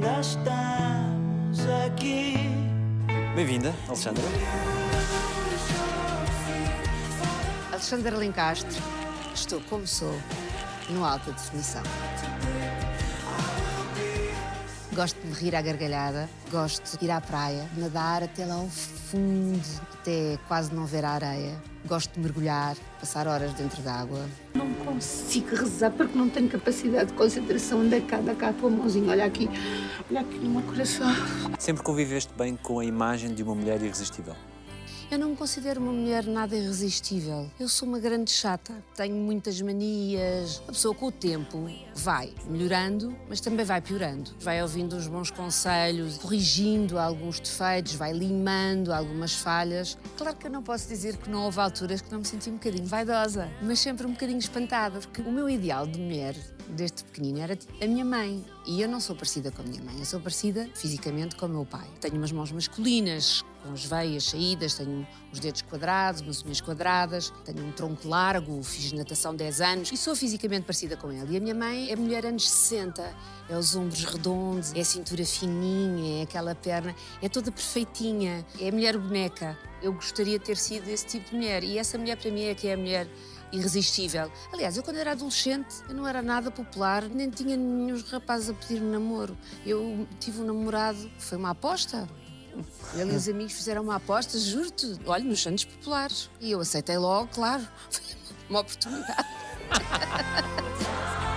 ainda estamos aqui. Bem-vinda, Alexandra. Alexandra Lencastre, estou como sou, no alta definição. Gosto de me rir à gargalhada, gosto de ir à praia, nadar até lá ao fundo, até quase não ver a areia. Gosto de mergulhar, passar horas dentro d'água. Não consigo rezar porque não tenho capacidade de concentração. Anda cá, anda cá a tua mãozinha, olha aqui, olha aqui no meu coração. Sempre conviveste bem com a imagem de uma mulher irresistível. Eu não me considero uma mulher nada irresistível. Eu sou uma grande chata. Tenho muitas manias. A pessoa com o tempo vai melhorando, mas também vai piorando. Vai ouvindo uns bons conselhos, corrigindo alguns defeitos, vai limando algumas falhas. Claro que eu não posso dizer que não houve alturas que não me senti um bocadinho vaidosa, mas sempre um bocadinho espantada, porque o meu ideal de mulher desde pequenina era a minha mãe. E eu não sou parecida com a minha mãe, eu sou parecida fisicamente com o meu pai. Tenho umas mãos masculinas, com as veias saídas, tenho os dedos quadrados, umas unhas quadradas, tenho um tronco largo, fiz natação 10 anos e sou fisicamente parecida com ele. E a minha mãe é mulher anos 60, é os ombros redondos, é a cintura fininha, é aquela perna, é toda perfeitinha, é a mulher boneca. Eu gostaria de ter sido esse tipo de mulher e essa mulher para mim é que é a mulher irresistível. Aliás, eu quando era adolescente, eu não era nada popular, nem tinha nenhum rapazes a pedir-me namoro. Eu tive um namorado, foi uma aposta. Ele e os amigos fizeram uma aposta, juro-te, olha, nos Santos Populares. E eu aceitei logo, claro. Foi uma oportunidade.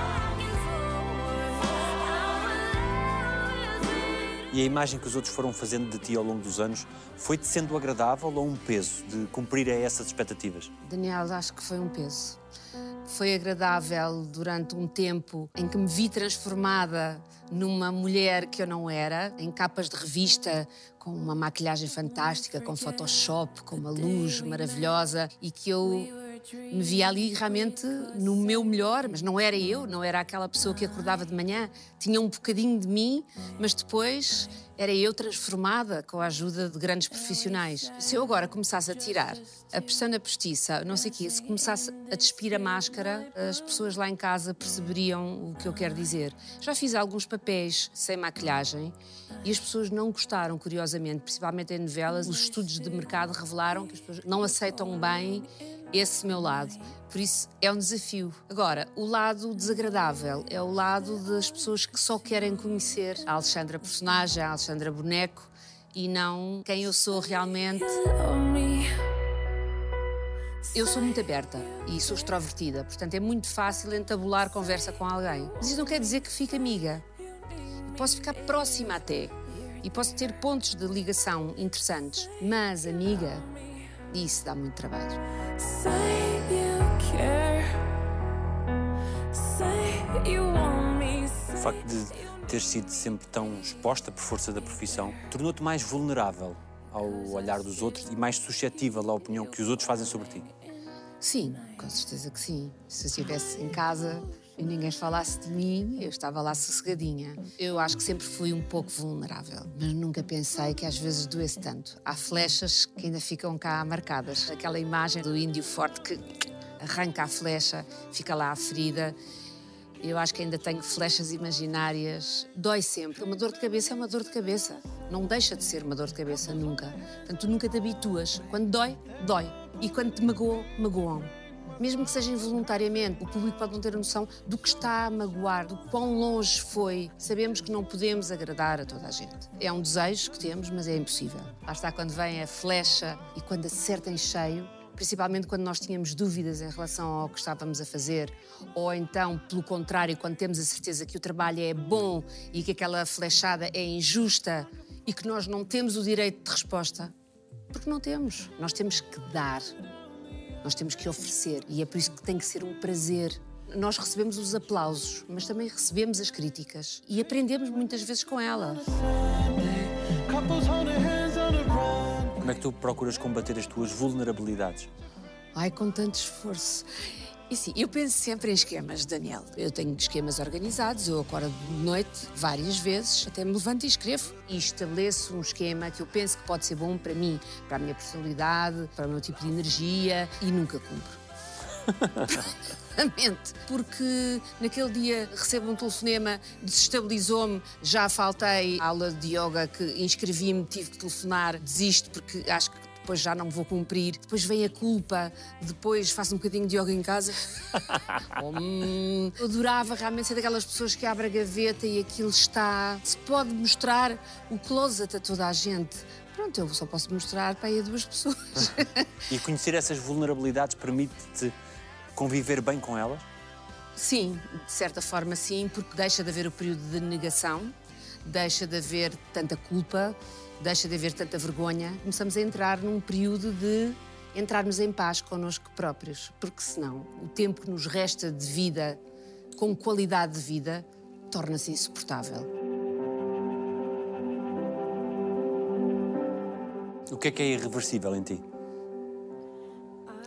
E a imagem que os outros foram fazendo de ti ao longo dos anos foi-te sendo agradável ou um peso de cumprir a essas expectativas? Daniel, acho que foi um peso. Foi agradável durante um tempo em que me vi transformada numa mulher que eu não era, em capas de revista, com uma maquilhagem fantástica, com Photoshop, com uma luz maravilhosa e que eu me via ali realmente no meu melhor, mas não era eu, não era aquela pessoa que acordava de manhã, tinha um bocadinho de mim, mas depois era eu transformada com a ajuda de grandes profissionais. Se eu agora começasse a tirar a persona postiça, não sei o quê, se começasse a despir a máscara, as pessoas lá em casa perceberiam o que eu quero dizer. Já fiz alguns papéis sem maquilhagem e as pessoas não gostaram, curiosamente, principalmente em novelas. Os estudos de mercado revelaram que as pessoas não aceitam bem esse meu lado. Por isso é um desafio. Agora, o lado desagradável é o lado das pessoas que só querem conhecer a Alexandra personagem, a Alexandra boneco e não quem eu sou realmente. Eu sou muito aberta e sou extrovertida, portanto é muito fácil entabular conversa com alguém. Mas isso não quer dizer que fique amiga. Posso ficar próxima até e posso ter pontos de ligação interessantes, mas amiga, isso dá muito trabalho. O facto de ter sido sempre tão exposta por força da profissão tornou-te mais vulnerável ao olhar dos outros e mais suscetível à opinião que os outros fazem sobre ti. Sim, com certeza que sim. Se eu estivesse em casa e ninguém falasse de mim, eu estava lá sossegadinha. Eu acho que sempre fui um pouco vulnerável, mas nunca pensei que às vezes doesse tanto. Há flechas que ainda ficam cá marcadas. Aquela imagem do índio forte que arranca a flecha, fica lá a ferida. Eu acho que ainda tenho flechas imaginárias. Dói sempre. Uma dor de cabeça é uma dor de cabeça. Não deixa de ser uma dor de cabeça nunca. Portanto, tu nunca te habituas. Quando dói, dói. E quando te magoam, magoam. Mesmo que seja involuntariamente, o público pode não ter a noção do que está a magoar, do quão longe foi. Sabemos que não podemos agradar a toda a gente. É um desejo que temos, mas é impossível. Lá está quando vem a flecha e quando acerta em cheio, principalmente quando nós tínhamos dúvidas em relação ao que estávamos a fazer, ou então, pelo contrário, quando temos a certeza que o trabalho é bom e que aquela flechada é injusta e que nós não temos o direito de resposta. Porque não temos. Nós temos que dar. Nós temos que oferecer. E é por isso que tem que ser um prazer. Nós recebemos os aplausos, mas também recebemos as críticas. E aprendemos muitas vezes com ela. Como é que tu procuras combater as tuas vulnerabilidades? Ai, com tanto esforço. E sim, eu penso sempre em esquemas, Daniel. Eu tenho esquemas organizados, eu acordo de noite várias vezes, até me levanto e escrevo. E estabeleço um esquema que eu penso que pode ser bom para mim, para a minha personalidade, para o meu tipo de energia e nunca cumpro. Novamente, porque naquele dia recebo um telefonema, desestabilizou-me, já faltei à aula de yoga que inscrevi-me, tive que telefonar, desisto porque acho que depois já não vou cumprir, depois vem a culpa, depois faço um bocadinho de yoga em casa. hum, eu adorava realmente ser daquelas pessoas que abre a gaveta e aquilo está. Se pode mostrar o closet a toda a gente. Pronto, eu só posso mostrar para aí a duas pessoas. E conhecer essas vulnerabilidades permite-te conviver bem com elas? Sim, de certa forma sim, porque deixa de haver o período de negação, deixa de haver tanta culpa, deixa de haver tanta vergonha. Começamos a entrar num período de entrarmos em paz connosco próprios, porque senão o tempo que nos resta de vida, com qualidade de vida, torna-se insuportável. O que é que é irreversível em ti?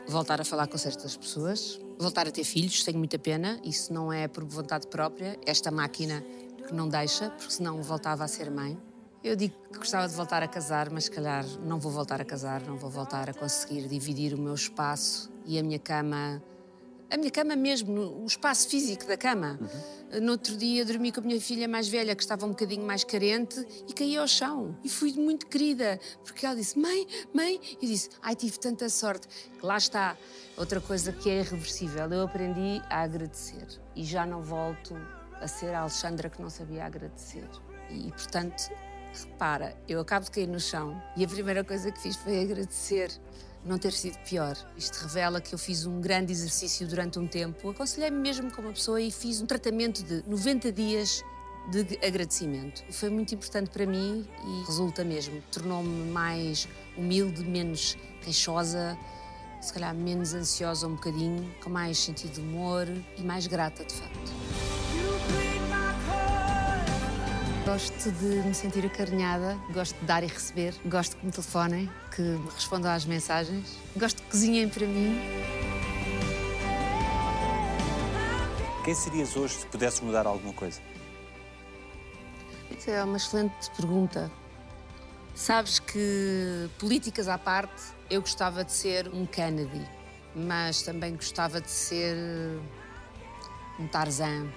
Voltar a falar com certas pessoas, voltar a ter filhos, tenho muita pena, isso não é por vontade própria, esta máquina que não deixa, porque senão voltava a ser mãe. Eu digo que gostava de voltar a casar, mas se calhar não vou voltar a casar, não vou voltar a conseguir dividir o meu espaço e a minha cama a minha cama mesmo, o espaço físico da cama. Uhum. No outro dia dormi com a minha filha mais velha, que estava um bocadinho mais carente, e caí ao chão. E fui muito querida, porque ela disse: Mãe, mãe. E disse: Ai, tive tanta sorte. Lá está. Outra coisa que é irreversível. Eu aprendi a agradecer. E já não volto a ser a Alexandra que não sabia agradecer. E, portanto, repara, eu acabo de cair no chão e a primeira coisa que fiz foi agradecer não ter sido pior. Isto revela que eu fiz um grande exercício durante um tempo. Aconselhei-me mesmo como pessoa e fiz um tratamento de 90 dias de agradecimento. Foi muito importante para mim e resulta mesmo. Tornou-me mais humilde, menos queixosa, se calhar menos ansiosa um bocadinho, com mais sentido de humor e mais grata, de facto. Gosto de me sentir acarinhada, gosto de dar e receber, gosto que me telefonem, que me respondam às mensagens, gosto que cozinhem para mim. Quem serias hoje se pudesses mudar alguma coisa? Isso é uma excelente pergunta. Sabes que, políticas à parte, eu gostava de ser um Kennedy, mas também gostava de ser um Tarzan,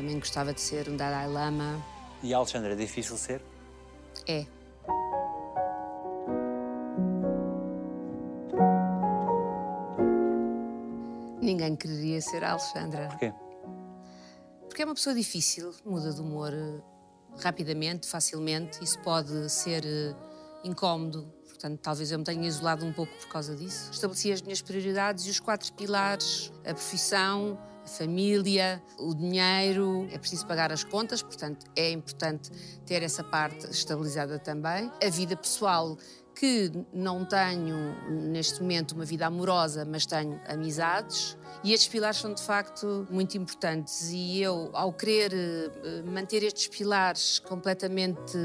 também gostava de ser um Dalai Lama. E Alexandra, é difícil ser? É. Ninguém quereria ser a Alexandra. Porquê? Porque é uma pessoa difícil, muda de humor eh, rapidamente, facilmente. Isso pode ser eh, incómodo. Portanto, talvez eu me tenha isolado um pouco por causa disso. Estabeleci as minhas prioridades e os quatro pilares: a profissão, família, o dinheiro, é preciso pagar as contas, portanto é importante ter essa parte estabilizada também. A vida pessoal, que não tenho neste momento uma vida amorosa, mas tenho amizades. E estes pilares são de facto muito importantes. E eu, ao querer eh, manter estes pilares completamente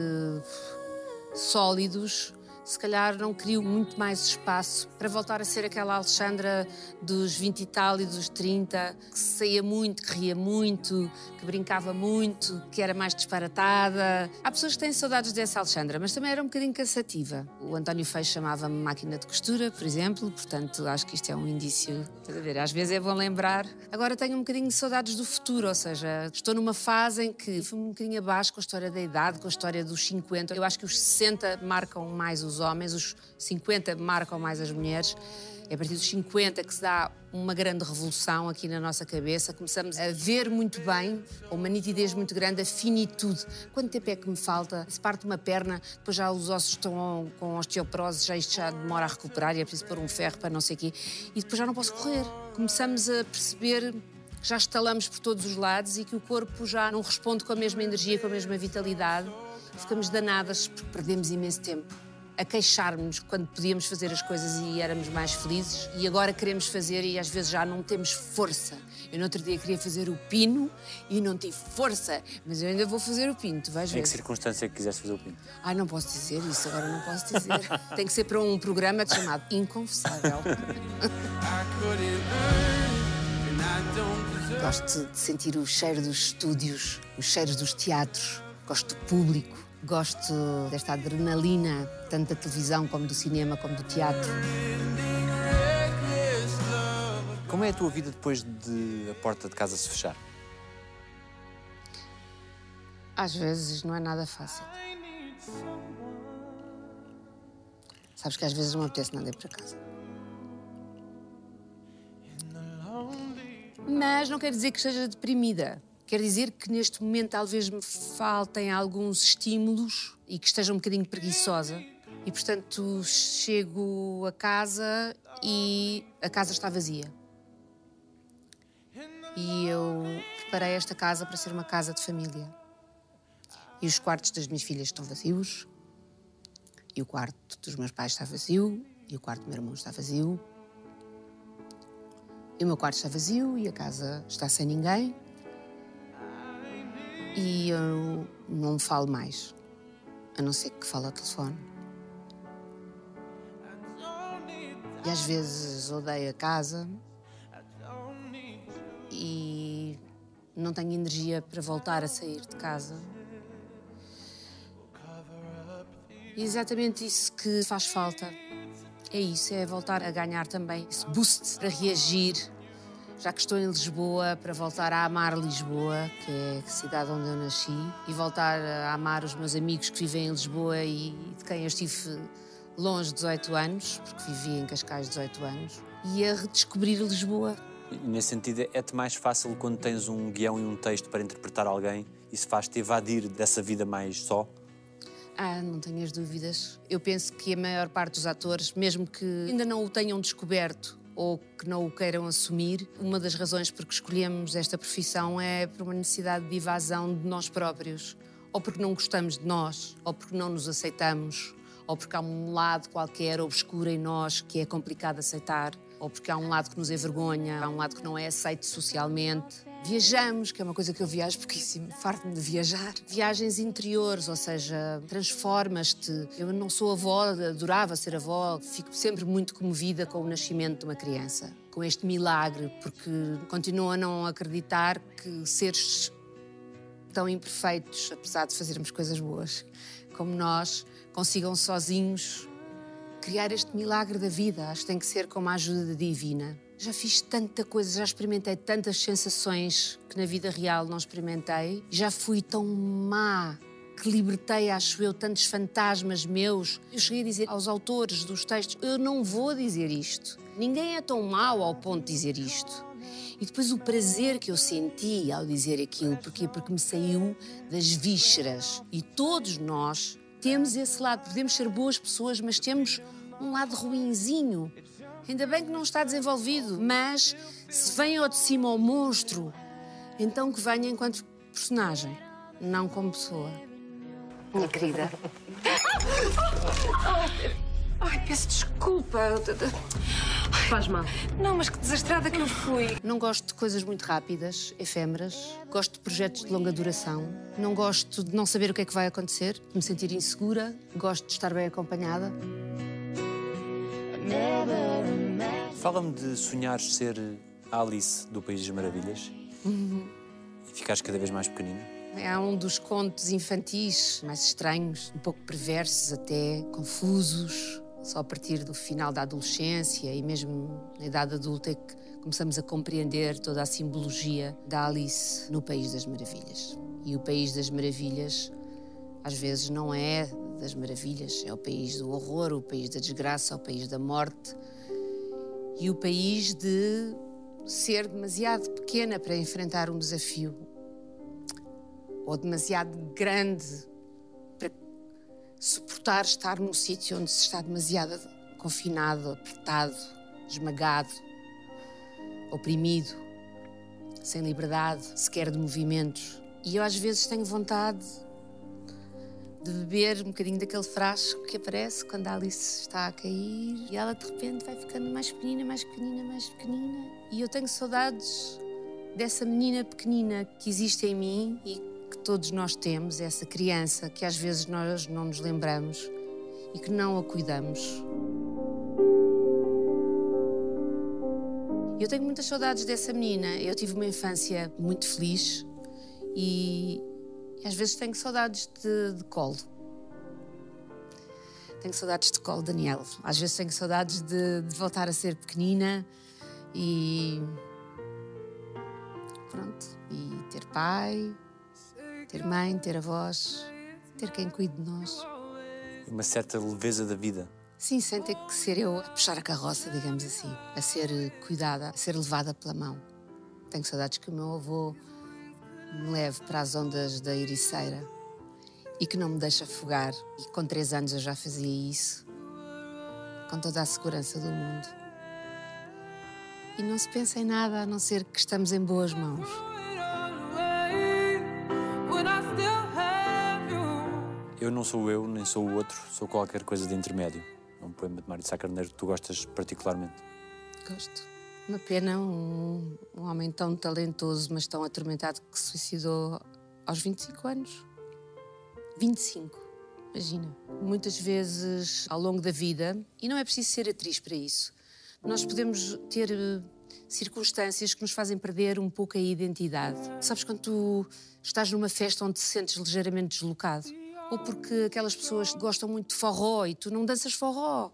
sólidos, se calhar não crio muito mais espaço para voltar a ser aquela Alexandra dos 20 e tal e dos 30, que saía muito, que ria muito, que brincava muito, que era mais disparatada. Há pessoas que têm saudades dessa Alexandra, mas também era um bocadinho cansativa. O António Feio chamava-me máquina de costura, por exemplo, portanto acho que isto é um indício. Estás a ver? Às vezes é bom lembrar. Agora tenho um bocadinho de saudades do futuro, ou seja, estou numa fase em que fui um bocadinho abaixo com a história da idade, com a história dos 50. Eu acho que os 60 marcam mais os homens, os 50 marcam mais as mulheres. É a partir dos 50 que se dá uma grande revolução aqui na nossa cabeça. Começamos a ver muito bem, uma nitidez muito grande, a finitude. Quanto tempo é que me falta? Se parte uma perna, depois já os ossos estão com osteoporose, já isto já demora a recuperar e é preciso pôr um ferro para não sei o quê. E depois já não posso correr. Começamos a perceber que já estalamos por todos os lados e que o corpo já não responde com a mesma energia, com a mesma vitalidade. Ficamos danadas porque perdemos imenso tempo a queixar-nos quando podíamos fazer as coisas e éramos mais felizes e agora queremos fazer e às vezes já não temos força. Eu no outro dia queria fazer o pino e não tive força, mas eu ainda vou fazer o pino, tu vais ver. Em que circunstância é que quiseste fazer o pino? Ai, não posso dizer isso, agora não posso dizer. Tem que ser para um programa chamado Inconfessável. Gosto de sentir o cheiro dos estúdios, os cheiros dos teatros, gosto do público Gosto desta adrenalina, tanto da televisão como do cinema, como do teatro. Como é a tua vida depois de a porta de casa se fechar? Às vezes não é nada fácil. Sabes que às vezes não me apetece nada ir para casa. Mas não quer dizer que esteja deprimida. Quer dizer que neste momento talvez me faltem alguns estímulos e que esteja um bocadinho preguiçosa. E portanto chego a casa e a casa está vazia. E eu preparei esta casa para ser uma casa de família. E os quartos das minhas filhas estão vazios. E o quarto dos meus pais está vazio. E o quarto do meu irmão está vazio. E o meu quarto está vazio e a casa está sem ninguém. E eu não falo mais. A não ser que fale ao telefone. E às vezes odeio a casa. E não tenho energia para voltar a sair de casa. E exatamente isso que faz falta. É isso, é voltar a ganhar também esse boost para reagir. Já que estou em Lisboa, para voltar a amar Lisboa, que é a cidade onde eu nasci, e voltar a amar os meus amigos que vivem em Lisboa e de quem eu estive longe 18 anos, porque vivi em Cascais 18 anos, e a redescobrir Lisboa. Nesse sentido, é-te mais fácil quando tens um guião e um texto para interpretar alguém, isso faz-te evadir dessa vida mais só? Ah, não tenho as dúvidas. Eu penso que a maior parte dos atores, mesmo que ainda não o tenham descoberto ou que não o queiram assumir, uma das razões por que escolhemos esta profissão é por uma necessidade de evasão de nós próprios. Ou porque não gostamos de nós, ou porque não nos aceitamos, ou porque há um lado qualquer obscuro em nós que é complicado aceitar, ou porque há um lado que nos envergonha, há um lado que não é aceito socialmente. Viajamos, que é uma coisa que eu viajo pouquíssimo, farto-me de viajar. Viagens interiores, ou seja, transformas-te. Eu não sou avó, adorava ser avó, fico sempre muito comovida com o nascimento de uma criança, com este milagre, porque continuo a não acreditar que seres tão imperfeitos, apesar de fazermos coisas boas, como nós, consigam sozinhos criar este milagre da vida. Acho que tem que ser com a ajuda divina. Já fiz tanta coisa, já experimentei tantas sensações que na vida real não experimentei. Já fui tão má que libertei, acho eu, tantos fantasmas meus. Eu cheguei a dizer aos autores dos textos: eu não vou dizer isto. Ninguém é tão mau ao ponto de dizer isto. E depois o prazer que eu senti ao dizer aquilo, porquê? Porque me saiu das vísceras. E todos nós temos esse lado. Podemos ser boas pessoas, mas temos um lado ruinzinho. Ainda bem que não está desenvolvido, mas se vem ao de cima o monstro, então que venha enquanto personagem, não como pessoa. Minha querida. Ai, peço desculpa. Faz mal. Não, mas que desastrada que eu fui. Não gosto de coisas muito rápidas, efêmeras. Gosto de projetos de longa duração. Não gosto de não saber o que é que vai acontecer, de me sentir insegura. Gosto de estar bem acompanhada. Fala-me de sonhares ser Alice do País das Maravilhas e ficares cada vez mais pequenina. É um dos contos infantis mais estranhos, um pouco perversos até, confusos. Só a partir do final da adolescência e mesmo na idade adulta é que começamos a compreender toda a simbologia da Alice no País das Maravilhas. E o País das Maravilhas às vezes não é das maravilhas, é o país do horror, o país da desgraça, o país da morte. E o país de ser demasiado pequena para enfrentar um desafio. Ou demasiado grande para suportar estar num sítio onde se está demasiado confinado, apertado, esmagado, oprimido, sem liberdade sequer de movimentos. E eu às vezes tenho vontade de beber um bocadinho daquele frasco que aparece quando a Alice está a cair e ela de repente vai ficando mais pequenina, mais pequenina, mais pequenina. E eu tenho saudades dessa menina pequenina que existe em mim e que todos nós temos, essa criança que às vezes nós não nos lembramos e que não a cuidamos. Eu tenho muitas saudades dessa menina. Eu tive uma infância muito feliz e às vezes tenho saudades de, de colo. Tenho saudades de colo, Daniel. Às vezes tenho saudades de, de voltar a ser pequenina E. Pronto. E ter pai, ter mãe, ter avós, ter quem cuide de nós. Uma certa leveza da vida. Sim, sem ter que ser eu a puxar a carroça, digamos assim, a ser cuidada, a ser levada pela mão. Tenho saudades que o meu avô me leve para as ondas da Ericeira e que não me deixe afogar. E com três anos eu já fazia isso, com toda a segurança do mundo. E não se pensa em nada a não ser que estamos em boas mãos. Eu não sou eu, nem sou o outro, sou qualquer coisa de intermédio. É um poema de Mário de Sá Carneiro que tu gostas particularmente. Gosto. Uma pena um, um homem tão talentoso, mas tão atormentado que se suicidou aos 25 anos. 25, imagina. Muitas vezes ao longo da vida, e não é preciso ser atriz para isso, nós podemos ter eh, circunstâncias que nos fazem perder um pouco a identidade. Sabes quando tu estás numa festa onde te sentes ligeiramente deslocado? Ou porque aquelas pessoas gostam muito de forró e tu não danças forró.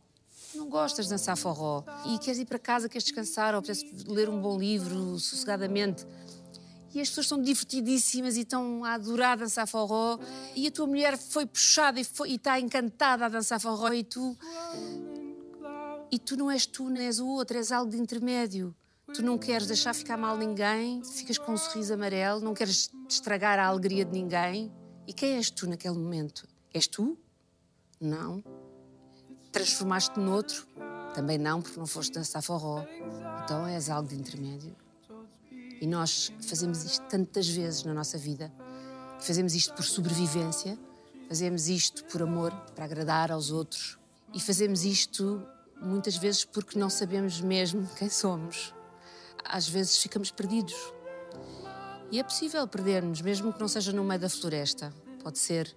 Não gostas de dançar forró. E queres ir para casa, queres descansar ou queres ler um bom livro sossegadamente. E as pessoas estão divertidíssimas e estão a adorar dançar forró. E a tua mulher foi puxada e, foi, e está encantada a dançar forró. E tu. E tu não és tu, nem és o outro, és algo de intermédio. Tu não queres deixar ficar mal ninguém, ficas com um sorriso amarelo, não queres estragar a alegria de ninguém. E quem és tu naquele momento? És tu? Não. Transformaste-te noutro? Também não, porque não foste dançar forró. Então és algo de intermédio. E nós fazemos isto tantas vezes na nossa vida. Fazemos isto por sobrevivência, fazemos isto por amor, para agradar aos outros. E fazemos isto muitas vezes porque não sabemos mesmo quem somos. Às vezes ficamos perdidos. E é possível perder-nos, mesmo que não seja no meio da floresta. Pode ser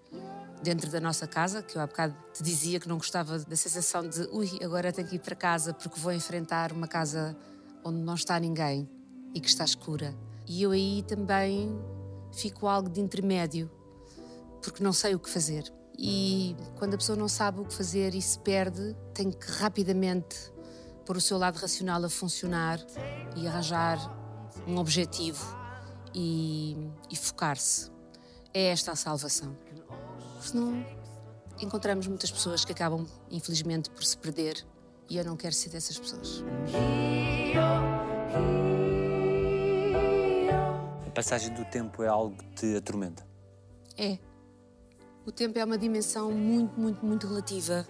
dentro da nossa casa, que eu há bocado te dizia que não gostava da sensação de ui, agora tenho que ir para casa porque vou enfrentar uma casa onde não está ninguém e que está escura. E eu aí também fico algo de intermédio, porque não sei o que fazer. E quando a pessoa não sabe o que fazer e se perde, tem que rapidamente pôr o seu lado racional a funcionar e arranjar um objetivo e, e focar-se. É esta a salvação. Senão, encontramos muitas pessoas que acabam, infelizmente, por se perder e eu não quero ser dessas pessoas. A passagem do tempo é algo que te atormenta. É. O tempo é uma dimensão muito, muito, muito relativa.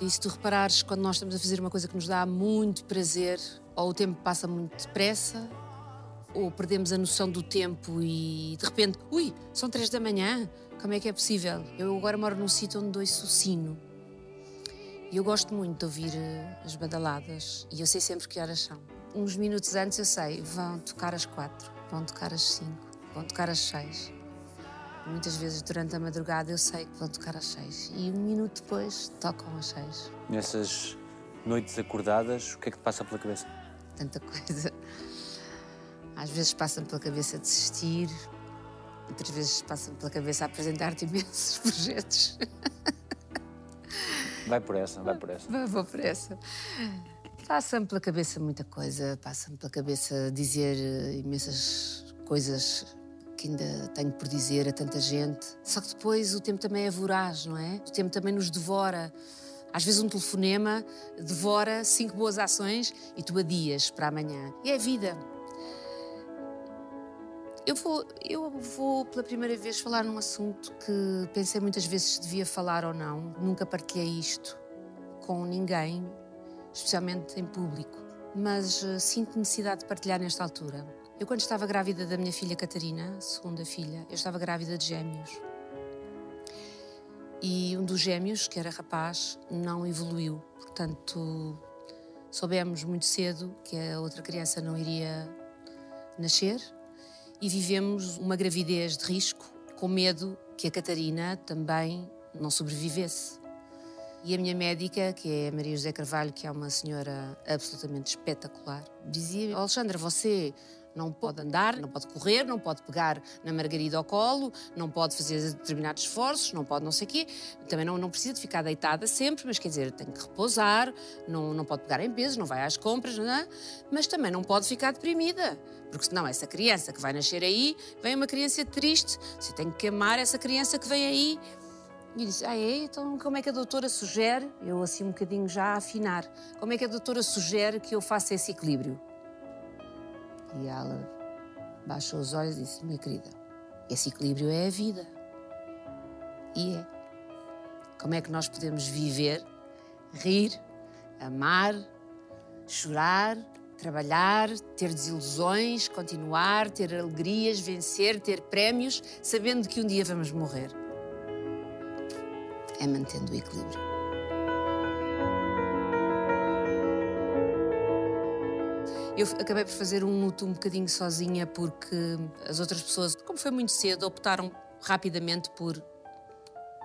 E se tu reparares, quando nós estamos a fazer uma coisa que nos dá muito prazer, ou o tempo passa muito depressa, ou perdemos a noção do tempo e de repente, ui, são três da manhã, como é que é possível? Eu agora moro num sítio onde ouço o sino. E eu gosto muito de ouvir eh, as badaladas e eu sei sempre que horas são. Uns minutos antes eu sei, vão tocar às quatro, vão tocar às cinco, vão tocar às seis. Muitas vezes durante a madrugada eu sei que vão tocar às seis e um minuto depois tocam às seis. Nessas noites acordadas, o que é que te passa pela cabeça? Tanta coisa. Às vezes passa-me pela cabeça desistir, outras vezes passa-me pela cabeça apresentar-te imensos projetos. Vai por essa, vai por essa. Vou, vou por essa. Passa-me pela cabeça muita coisa, passa-me pela cabeça dizer eh, imensas coisas que ainda tenho por dizer a tanta gente. Só que depois o tempo também é voraz, não é? O tempo também nos devora. Às vezes um telefonema devora cinco boas ações e tu adias para amanhã. E é a vida. Eu vou, eu vou pela primeira vez falar num assunto que pensei muitas vezes se devia falar ou não. Nunca partilhei isto com ninguém, especialmente em público. Mas uh, sinto necessidade de partilhar nesta altura. Eu, quando estava grávida da minha filha Catarina, segunda filha, eu estava grávida de gêmeos. E um dos gêmeos, que era rapaz, não evoluiu. Portanto, soubemos muito cedo que a outra criança não iria nascer e vivemos uma gravidez de risco, com medo que a Catarina também não sobrevivesse. E a minha médica, que é Maria José Carvalho, que é uma senhora absolutamente espetacular, dizia: Alexandra, você Não pode andar, não pode correr, não pode pegar na Margarida ao colo, não pode fazer determinados esforços, não pode não sei o quê. Também não, não precisa de ficar deitada sempre, mas quer dizer, tem que repousar, não, não pode pegar em peso, não vai às compras, não é? mas também não pode ficar deprimida. Porque senão essa criança que vai nascer aí, vem uma criança triste, você tem que amar essa criança que vem aí. E eu disse, ah é? Então como é que a doutora sugere, eu assim um bocadinho já a afinar, como é que a doutora sugere que eu faça esse equilíbrio? E ela baixou os olhos e disse: Minha querida, esse equilíbrio é a vida. E é. Como é que nós podemos viver, rir, amar, chorar, trabalhar, ter desilusões, continuar, ter alegrias, vencer, ter prémios, sabendo que um dia vamos morrer? É mantendo o equilíbrio. Eu acabei por fazer um luto um bocadinho sozinha porque as outras pessoas, como foi muito cedo, optaram rapidamente por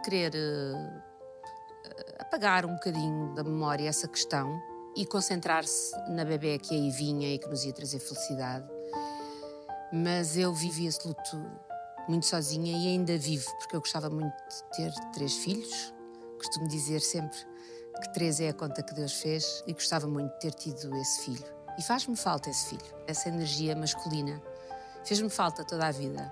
querer uh, apagar um bocadinho da memória essa questão e concentrar-se na bebê que aí vinha e que nos ia trazer felicidade. Mas eu vivi esse luto muito sozinha e ainda vivo, porque eu gostava muito de ter três filhos. Costumo dizer sempre que três é a conta que Deus fez e gostava muito de ter tido esse filho. E faz-me falta esse filho, essa energia masculina. Fez-me falta toda a vida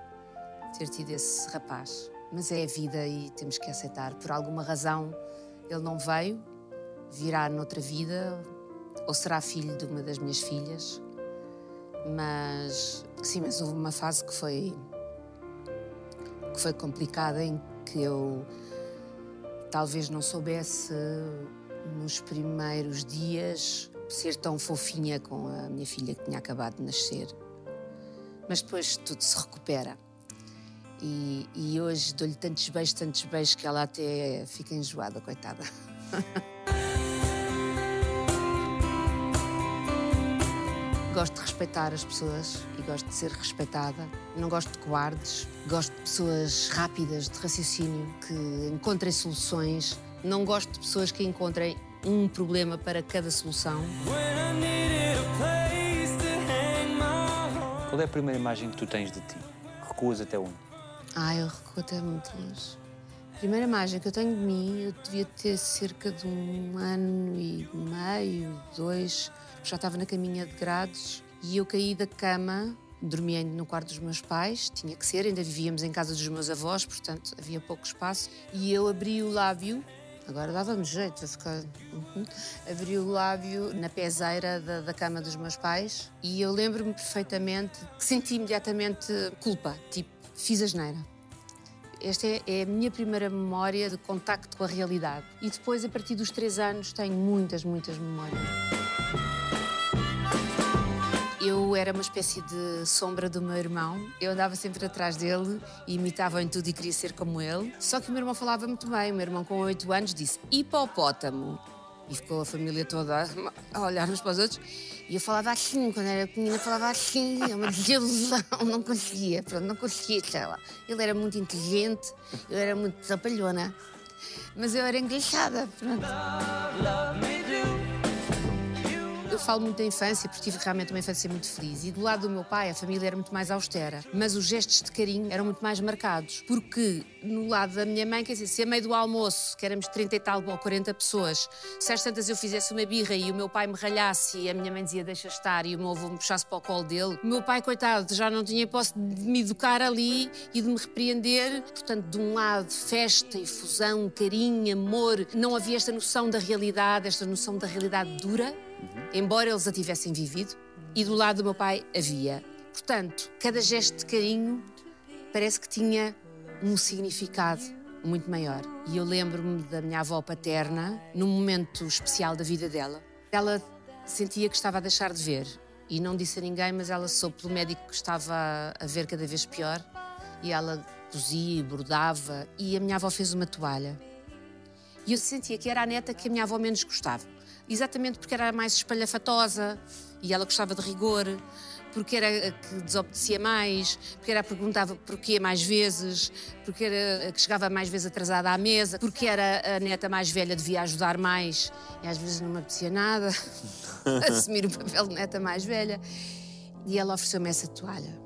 ter tido esse rapaz. Mas é a vida e temos que aceitar. Por alguma razão ele não veio, virá noutra vida, ou será filho de uma das minhas filhas. Mas sim, mas houve uma fase que foi que foi complicada em que eu talvez não soubesse nos primeiros dias ser tão fofinha com a minha filha que tinha acabado de nascer. Mas depois tudo se recupera. E, e hoje dou-lhe tantos beijos, tantos beijos que ela até fica enjoada, coitada. gosto de respeitar as pessoas e gosto de ser respeitada. Não gosto de cobardes, gosto de pessoas rápidas de raciocínio que encontrem soluções. Não gosto de pessoas que encontrem um problema para cada solução. Qual é a primeira imagem que tu tens de ti? Recuas até onde? Ah, eu recuo até muito longe. A primeira imagem que eu tenho de mim, eu devia ter cerca de um ano e meio, dois, já estava na caminha de grades e eu caí da cama, dormia no quarto dos meus pais, tinha que ser, ainda vivíamos em casa dos meus avós, portanto havia pouco espaço, e eu abri o lábio Agora dava-me jeito de ficar. Uhum. Abri o lábio na peseira da, da cama dos meus pais e eu lembro-me perfeitamente que senti imediatamente culpa, tipo, fiz a geneira. Esta é, é, a minha primeira memória de contacto com a realidade. E depois, a partir dos três anos, tenho muitas, muitas memórias. Era uma espécie de sombra do meu irmão. Eu andava sempre atrás dele e imitava em tudo e queria ser como ele. Só que o meu irmão falava muito bem. O meu irmão, com 8 anos, disse hipopótamo. E ficou a família toda a olhar uns para os outros. E eu falava assim, quando era pequenina, falava assim, é uma desilusão, não conseguia, pronto, não conseguia, sei lá. Ele era muito inteligente, eu era muito trapalhona, mas eu era engraçada, pronto. Love, love falo muito da infância porque tive realmente uma infância muito feliz. E do lado do meu pai, a família era muito mais austera. Mas os gestos de carinho eram muito mais marcados. Porque no lado da minha mãe, quer dizer, se a meio do almoço, que éramos 30 e tal ou 40 pessoas, se às tantas eu fizesse uma birra e o meu pai me ralhasse e a minha mãe dizia deixa estar e o meu avô me puxasse para o colo dele, o meu pai, coitado, já não tinha posse de me educar ali e de me repreender. Portanto, de um lado, festa, efusão, carinho, amor, não havia esta noção da realidade, esta noção da realidade dura embora eles a tivessem vivido, e do lado do meu pai havia. Portanto, cada gesto de carinho parece que tinha um significado muito maior. E eu lembro-me da minha avó paterna, num momento especial da vida dela. Ela sentia que estava a deixar de ver e não disse a ninguém, mas ela soube pelo médico que estava a ver cada vez pior e ela cosia e bordava e a minha avó fez uma toalha. E eu sentia que era a neta que a minha avó menos gostava exatamente porque era mais espalhafatosa e ela gostava de rigor, porque era a que desobedecia mais, porque era a que perguntava porquê mais vezes, porque era a que chegava mais vezes atrasada à mesa, porque era a neta mais velha, devia ajudar mais e às vezes não me apetecia nada assumir o papel de neta mais velha. E ela ofereceu-me essa toalha.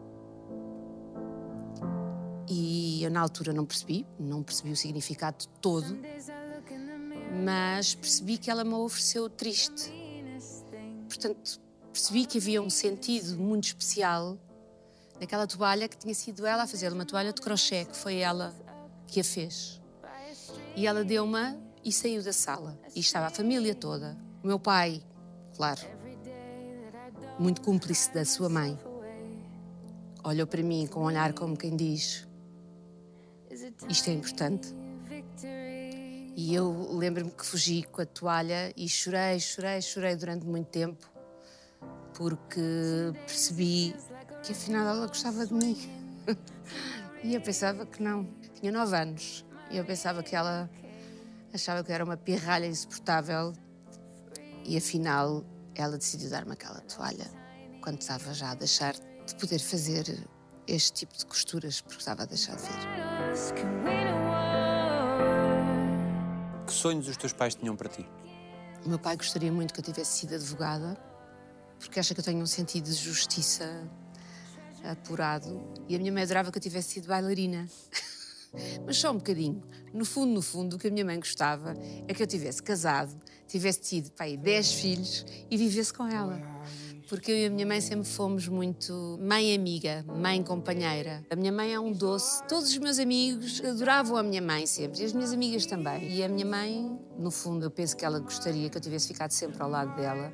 E eu, na altura, não percebi, não percebi o significado todo, mas percebi que ela me ofereceu triste. Portanto, percebi que havia um sentido muito especial naquela toalha que tinha sido ela a fazer, uma toalha de crochê, que foi ela que a fez. E ela deu-me e saiu da sala. E estava a família toda. O meu pai, claro, muito cúmplice da sua mãe, olhou para mim com um olhar como quem diz: Isto é importante. E eu lembro-me que fugi com a toalha e chorei, chorei, chorei durante muito tempo, porque percebi que afinal ela gostava de mim. e eu pensava que não. Tinha nove anos e eu pensava que ela achava que eu era uma pirralha insuportável e afinal ela decidiu dar-me aquela toalha quando estava já a deixar de poder fazer este tipo de costuras porque estava a deixar de ver. Que sonhos os teus pais tinham para ti? O meu pai gostaria muito que eu tivesse sido advogada porque acha que eu tenho um sentido de justiça apurado e a minha mãe adorava que eu tivesse sido bailarina. Mas só um bocadinho. No fundo, no fundo, o que a minha mãe gostava é que eu tivesse casado, tivesse tido pai, 10 filhos e vivesse com ela. Porque eu e a minha mãe sempre fomos muito mãe amiga, mãe companheira. A minha mãe é um doce. Todos os meus amigos adoravam a minha mãe sempre, e as minhas amigas também. E a minha mãe, no fundo, eu penso que ela gostaria que eu tivesse ficado sempre ao lado dela.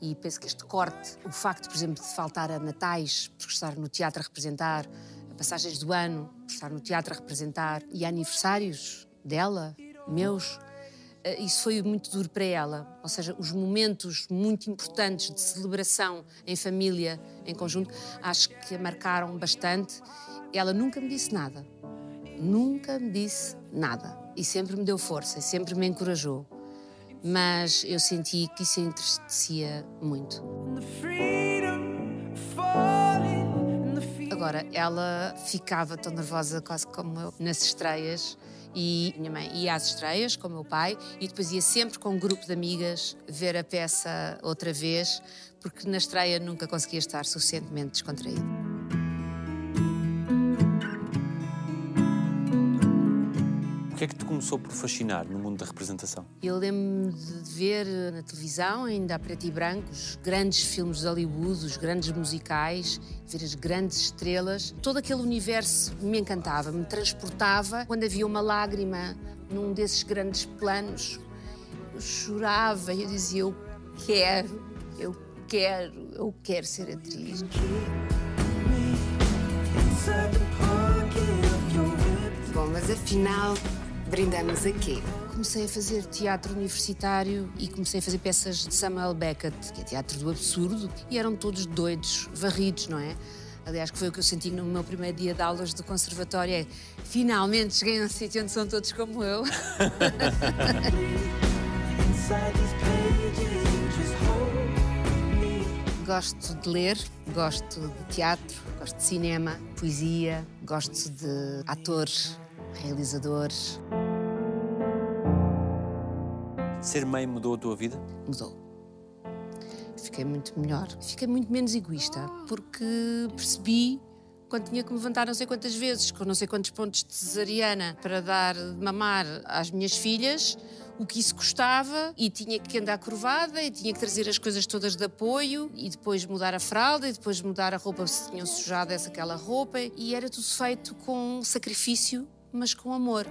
E penso que este corte, o facto, por exemplo, de faltar a natais, por estar no teatro a representar, a passagens do ano, por estar no teatro a representar, e aniversários dela, meus, isso foi muito duro para ela. Ou seja, os momentos muito importantes de celebração em família, em conjunto, acho que a marcaram bastante. Ela nunca me disse nada. Nunca me disse nada. E sempre me deu força, e sempre me encorajou. Mas eu senti que isso entristecia muito. Agora, ela ficava tão nervosa, quase como eu, nas estreias. E minha mãe ia às estreias com o meu pai e depois ia sempre com um grupo de amigas ver a peça outra vez, porque na estreia nunca conseguia estar suficientemente descontraída. O que é que te começou por fascinar no mundo da representação? Eu lembro-me de ver na televisão, ainda a preto e branco, os grandes filmes de Hollywood, os grandes musicais, ver as grandes estrelas. Todo aquele universo me encantava, me transportava. Quando havia uma lágrima num desses grandes planos, eu chorava e eu dizia: Eu quero, eu quero, eu quero ser atriz. Bom, mas afinal, brindamos aqui. Comecei a fazer teatro universitário e comecei a fazer peças de Samuel Beckett, que é teatro do absurdo, e eram todos doidos, varridos, não é? Aliás, que foi o que eu senti no meu primeiro dia de aulas do conservatório, é finalmente cheguei a um sítio onde são todos como eu. gosto de ler, gosto de teatro, gosto de cinema, poesia, gosto de atores, realizadores. Ser mãe mudou a tua vida? Mudou. Fiquei muito melhor. Fiquei muito menos egoísta, porque percebi quando tinha que me levantar não sei quantas vezes, com não sei quantos pontos de cesariana para dar de mamar às minhas filhas, o que isso custava e tinha que andar curvada e tinha que trazer as coisas todas de apoio e depois mudar a fralda e depois mudar a roupa se tinham sujado essa aquela roupa e era tudo feito com sacrifício, mas com amor.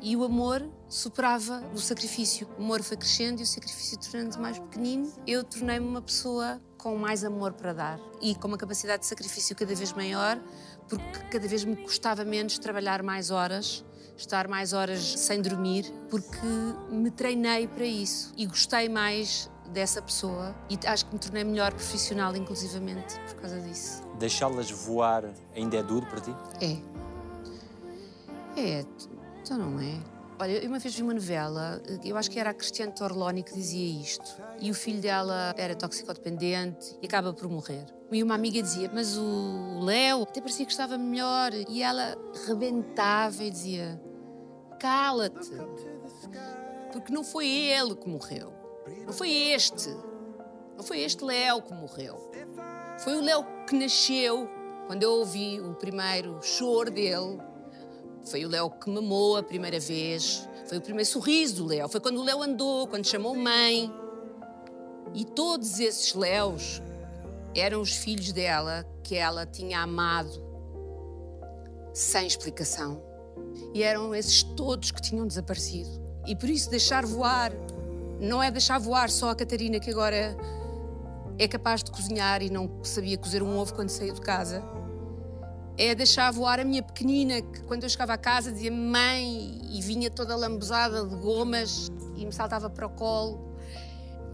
E o amor superava o sacrifício. O amor foi crescendo e o sacrifício tornando mais pequenino. Eu tornei-me uma pessoa com mais amor para dar e com uma capacidade de sacrifício cada vez maior, porque cada vez me custava menos trabalhar mais horas, estar mais horas sem dormir, porque me treinei para isso e gostei mais dessa pessoa e acho que me tornei melhor profissional, inclusivamente, por causa disso. Deixá-las voar ainda é duro para ti? É. É, então não é. Olha, eu uma vez vi uma novela, eu acho que era a Cristiane Torloni que dizia isto. E o filho dela era toxicodependente e acaba por morrer. E uma amiga dizia, mas o Léo até parecia que estava melhor. E ela rebentava e dizia, cala-te. Porque não foi ele que morreu. Não foi este. Não foi este Léo que morreu. Foi o Léo que nasceu quando eu ouvi o primeiro choro dele. Foi o Léo que mamou a primeira vez. Foi o primeiro sorriso do Léo. Foi quando o Léo andou, quando chamou mãe. E todos esses Léos eram os filhos dela que ela tinha amado sem explicação. E eram esses todos que tinham desaparecido. E por isso deixar voar não é deixar voar só a Catarina que agora é capaz de cozinhar e não sabia cozer um ovo quando saiu de casa. É deixar voar a minha pequenina que quando eu chegava a casa dizia mãe e vinha toda lambuzada de gomas e me saltava para o colo.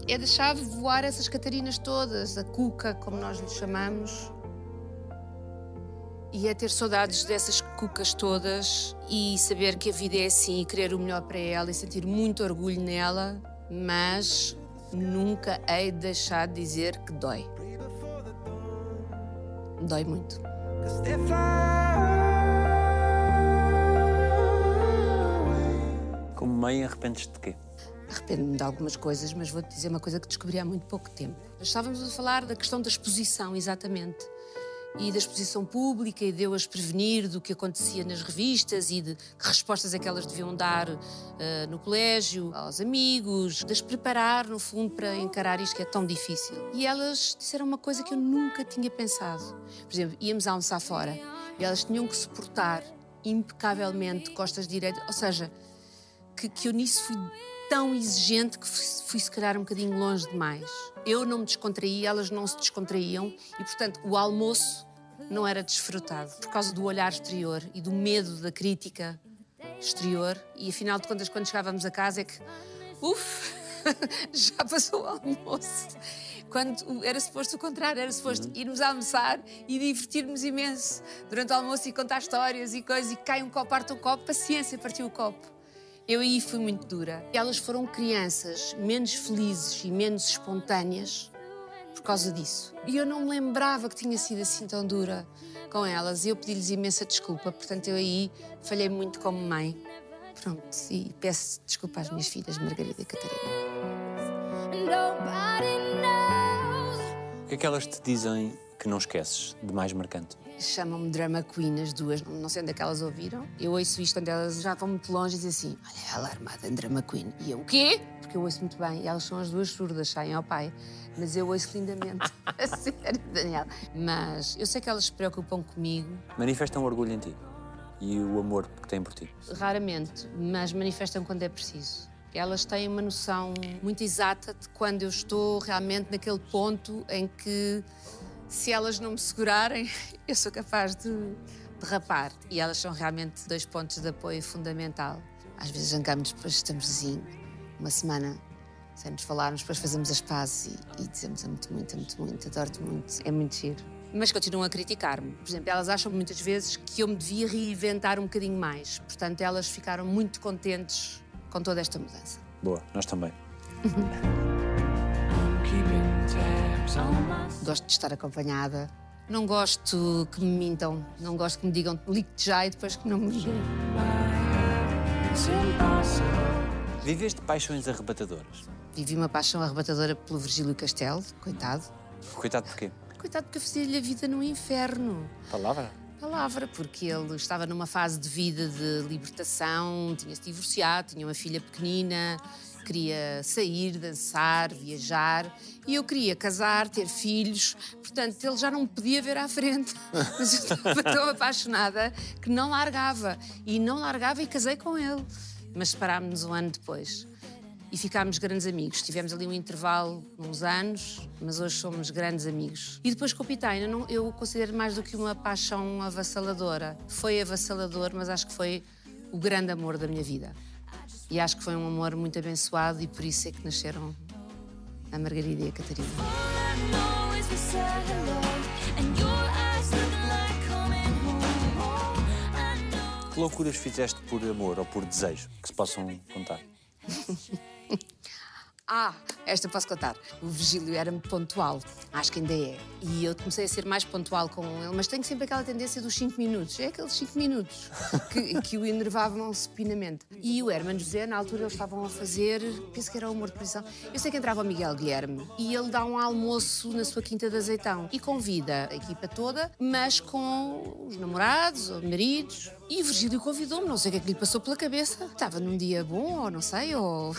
É deixar voar essas Catarinas todas, a Cuca, como nós lhe chamamos. E é ter saudades dessas cucas todas e saber que a vida é assim e querer o melhor para ela e sentir muito orgulho nela, mas nunca hei de deixar de dizer que dói. Dói muito. Como mãe, arrependes-te de quê? Arrependo-me de algumas coisas, mas vou-te dizer uma coisa que descobri há muito pouco tempo. Estávamos a falar da questão da exposição, exatamente. E da exposição pública e de eu as prevenir do que acontecia nas revistas e de que respostas é que elas deviam dar uh, no colégio, aos amigos, de as preparar, no fundo, para encarar isto que é tão difícil. E elas disseram uma coisa que eu nunca tinha pensado. Por exemplo, íamos almoçar fora e elas tinham que se portar impecavelmente, costas direitas, ou seja, que, que eu nisso fui tão exigente que fui, se calhar um bocadinho longe demais. Eu não me descontraía, elas não se descontraíam e, portanto, o almoço não era desfrutado por causa do olhar exterior e do medo da crítica exterior. E afinal de contas, quando chegávamos a casa, é que, uff, já passou o almoço. Quando era suposto o contrário, era suposto uhum. irmos almoçar e divertirmos imenso durante o almoço e contar histórias e coisas, e cai um copo, parte um copo, paciência, partiu o copo. Eu aí fui muito dura. Elas foram crianças menos felizes e menos espontâneas por causa disso. E eu não me lembrava que tinha sido assim tão dura com elas e eu pedi-lhes imensa desculpa. Portanto, eu aí falhei muito como mãe. Pronto, e peço desculpa às minhas filhas, Margarida e Catarina. O que é que elas te dizem que não esqueces de mais marcante? Chamam-me Drama Queen, as duas, não sei onde é que elas ouviram. Eu ouço isto quando elas já vão muito longe e dizem assim: Olha, ela armada em Drama Queen. E eu, o quê? Porque eu ouço muito bem. E elas são as duas surdas, saem ao pai. Mas eu ouço lindamente. a sério, Daniel. Mas eu sei que elas se preocupam comigo. Manifestam orgulho em ti e o amor que têm por ti? Raramente, mas manifestam quando é preciso. Elas têm uma noção muito exata de quando eu estou realmente naquele ponto em que se elas não me segurarem, eu sou capaz de derrapar. E elas são realmente dois pontos de apoio fundamental. Às vezes jangamos, depois estamos assim, uma semana sem nos falarmos, depois fazemos as pazes e, e dizemos muito, muito, muito, muito, adoro-te muito, é muito giro. Mas continuam a criticar-me. Por exemplo, elas acham muitas vezes que eu me devia reinventar um bocadinho mais. Portanto, elas ficaram muito contentes com toda esta mudança. Boa, nós também. Gosto de estar acompanhada. Não gosto que me mintam. Não gosto que me digam ligue-te já e depois que não me liguem. Viveste paixões arrebatadoras? Vivi uma paixão arrebatadora pelo Virgílio Castelo, coitado. Coitado porquê? Coitado porque eu fazia-lhe a vida no inferno. Palavra? Palavra, porque ele estava numa fase de vida de libertação, tinha-se divorciado, tinha uma filha pequenina, queria sair, dançar, viajar e eu queria casar, ter filhos, portanto ele já não me podia ver à frente. Mas eu estava tão apaixonada que não largava e não largava e casei com ele. Mas separámos-nos um ano depois e ficámos grandes amigos. Tivemos ali um intervalo, uns anos, mas hoje somos grandes amigos. E depois com o Pitaina, não, eu considero mais do que uma paixão avassaladora. Foi avassalador, mas acho que foi o grande amor da minha vida. E acho que foi um amor muito abençoado e por isso é que nasceram a Margarida e a Catarina. Que loucuras fizeste por amor ou por desejo que se possam contar? Ah, esta posso contar. O Virgílio era-me pontual, acho que ainda é. E eu comecei a ser mais pontual com ele, mas tenho sempre aquela tendência dos 5 minutos. É aqueles 5 minutos que, que o enervavam supinamente. E o Herman José, na altura, eles estavam a fazer, penso que era o humor de prisão. Eu sei que entrava o Miguel Guilherme e ele dá um almoço na sua quinta de azeitão e convida a equipa toda, mas com os namorados ou maridos. E o Virgílio convidou-me, não sei o que é que lhe passou pela cabeça. Estava num dia bom, ou não sei, ou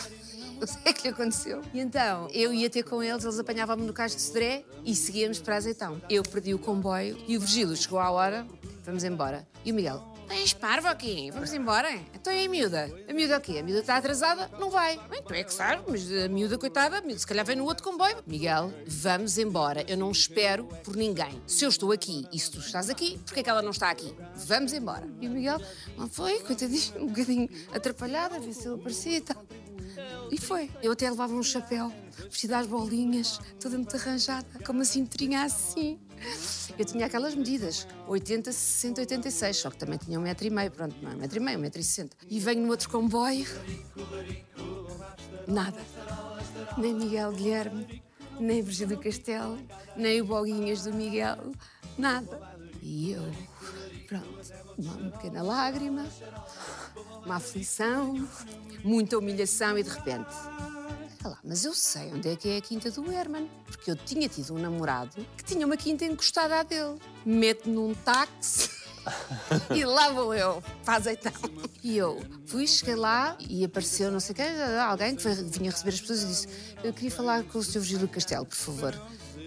não sei o que lhe aconteceu. E então, eu ia ter com eles, eles apanhavam-me no cais de Sodré e seguíamos para Azeitão. Eu perdi o comboio e o Virgílio chegou à hora, vamos embora. E o Miguel, Tens parvo aqui, vamos embora. Então e a miúda? A miúda o quê? A miúda está atrasada? Não vai. Bem, tu é que sabes, mas a miúda, coitada, a miúda se calhar vem no outro comboio. Miguel, vamos embora. Eu não espero por ninguém. Se eu estou aqui e se tu estás aqui, porquê é que ela não está aqui? Vamos embora. E o Miguel, não foi, coitadinho, um bocadinho atrapalhada, a ver se ele aparecia e tal. E foi. Eu até levava um chapéu, vestida às bolinhas, toda muito arranjada, com uma cinturinha assim. Eu tinha aquelas medidas, 80, 60, 86, só que também tinha um metro e meio, pronto, não é um metro e meio, um metro e sessenta. E venho no outro comboio, nada. Nem Miguel Guilherme, nem Virgílio Castelo, nem o Boguinhas do Miguel, nada. E eu, pronto, uma pequena lágrima, uma aflição, muita humilhação e de repente. "Olha lá, mas eu sei onde é que é a quinta do Herman, porque eu tinha tido um namorado que tinha uma quinta encostada à dele. Mete num táxi e lá vou eu, para azeitão. E eu fui, cheguei lá e apareceu não sei quem, alguém que foi- vinha receber as pessoas e disse: Eu queria falar com o Sr. Virgílio Castelo, por favor.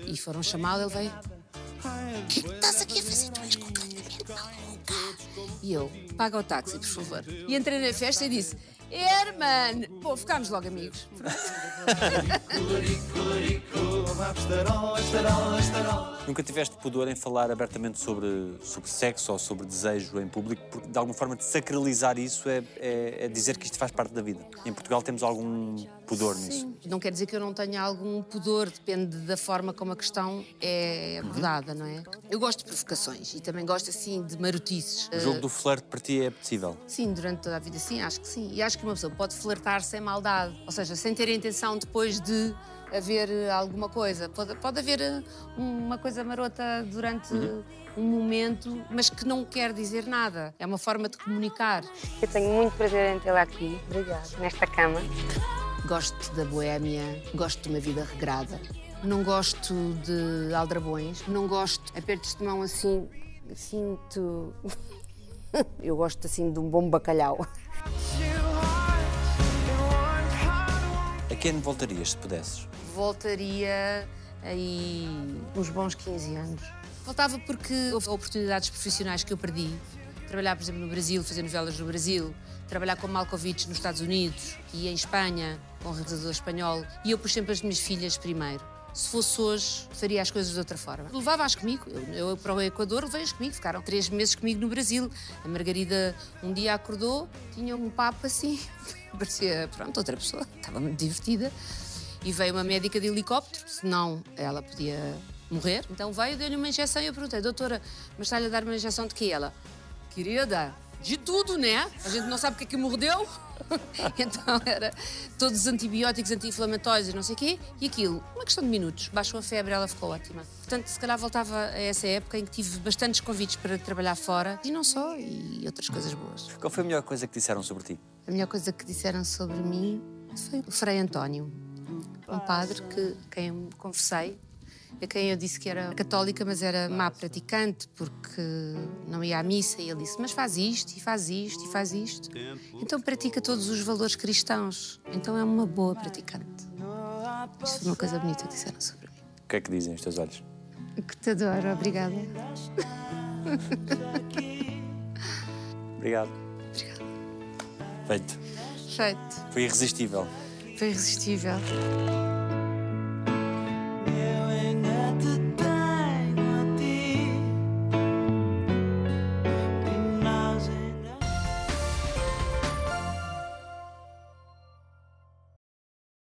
E foram chamá-lo, ele veio. O que é estás aqui a fazer? Tu és completamente maluca. E eu, paga o táxi, por favor. E entrei na festa e disse: Herman! Pô, ficámos logo amigos. Nunca tiveste pudor em falar abertamente sobre, sobre sexo ou sobre desejo em público, porque de alguma forma de sacralizar isso é, é- é dizer que isto faz parte da vida. Em Portugal temos algum pudor nisso. Não quer dizer que eu não tenha algum pudor, depende da forma como a questão é abordada, não é? Eu gosto de provocações e também gosto assim de marotices. O jogo do flerte para ti é apetecível. Sim, durante toda a vida, sim, acho que sim. E acho que uma pessoa pode flertar sem maldade, ou seja, sem ter a intenção depois de haver eh, alguma coisa. Pode, pode haver eh, uma coisa marota durante um momento, mas que não quer dizer nada. É uma forma de comunicar. Eu tenho muito prazer em tê-la aqui. Obrigada. Nesta cama. Gosto da boémia, gosto de uma vida regrada. Não gosto de aldrabões, não gosto de apertos de mão assim, sinto. Eu gosto assim de um bom bacalhau. A quem voltarias se pudesses? Voltaria aí uns bons 15 anos. Voltava porque houve oportunidades profissionais que eu perdi. Trabalhar, por exemplo, no Brasil, fazer novelas no Brasil, trabalhar com Malkovich nos Estados Unidos e em Espanha, com um realizador espanhol. E eu pus sempre as minhas filhas primeiro. Se fosse hoje, faria as coisas de outra forma. Levava-as comigo. Eu, eu para o Equador levei-as comigo. Ficaram três meses comigo no Brasil. A Margarida um dia acordou, tinha um papo assim. Parecia, pronto, outra pessoa. Estava muito divertida. E veio uma médica de helicóptero, senão ela podia morrer. Então veio, deu-lhe uma injeção e eu perguntei, doutora, mas está-lhe a dar uma injeção de quê? Ela, querida, de tudo, né? A gente não sabe o que é que mordeu. então era todos os antibióticos anti-inflamatórios e não sei o quê. E aquilo, uma questão de minutos, baixou a febre ela ficou ótima. Portanto, se calhar voltava a essa época em que tive bastantes convites para trabalhar fora. E não só, e outras coisas boas. Qual foi a melhor coisa que disseram sobre ti? A melhor coisa que disseram sobre mim foi o Frei António, um padre que quem eu conversei, a quem eu disse que era católica, mas era má praticante porque não ia à missa. E ele disse: Mas faz isto, e faz isto, e faz isto. Então pratica todos os valores cristãos. Então é uma boa praticante. Isso foi uma coisa bonita que disseram sobre mim. O que é que dizem os teus olhos? Que te adoro, obrigada. Obrigado. Feito. Feito. Foi irresistível. Foi irresistível.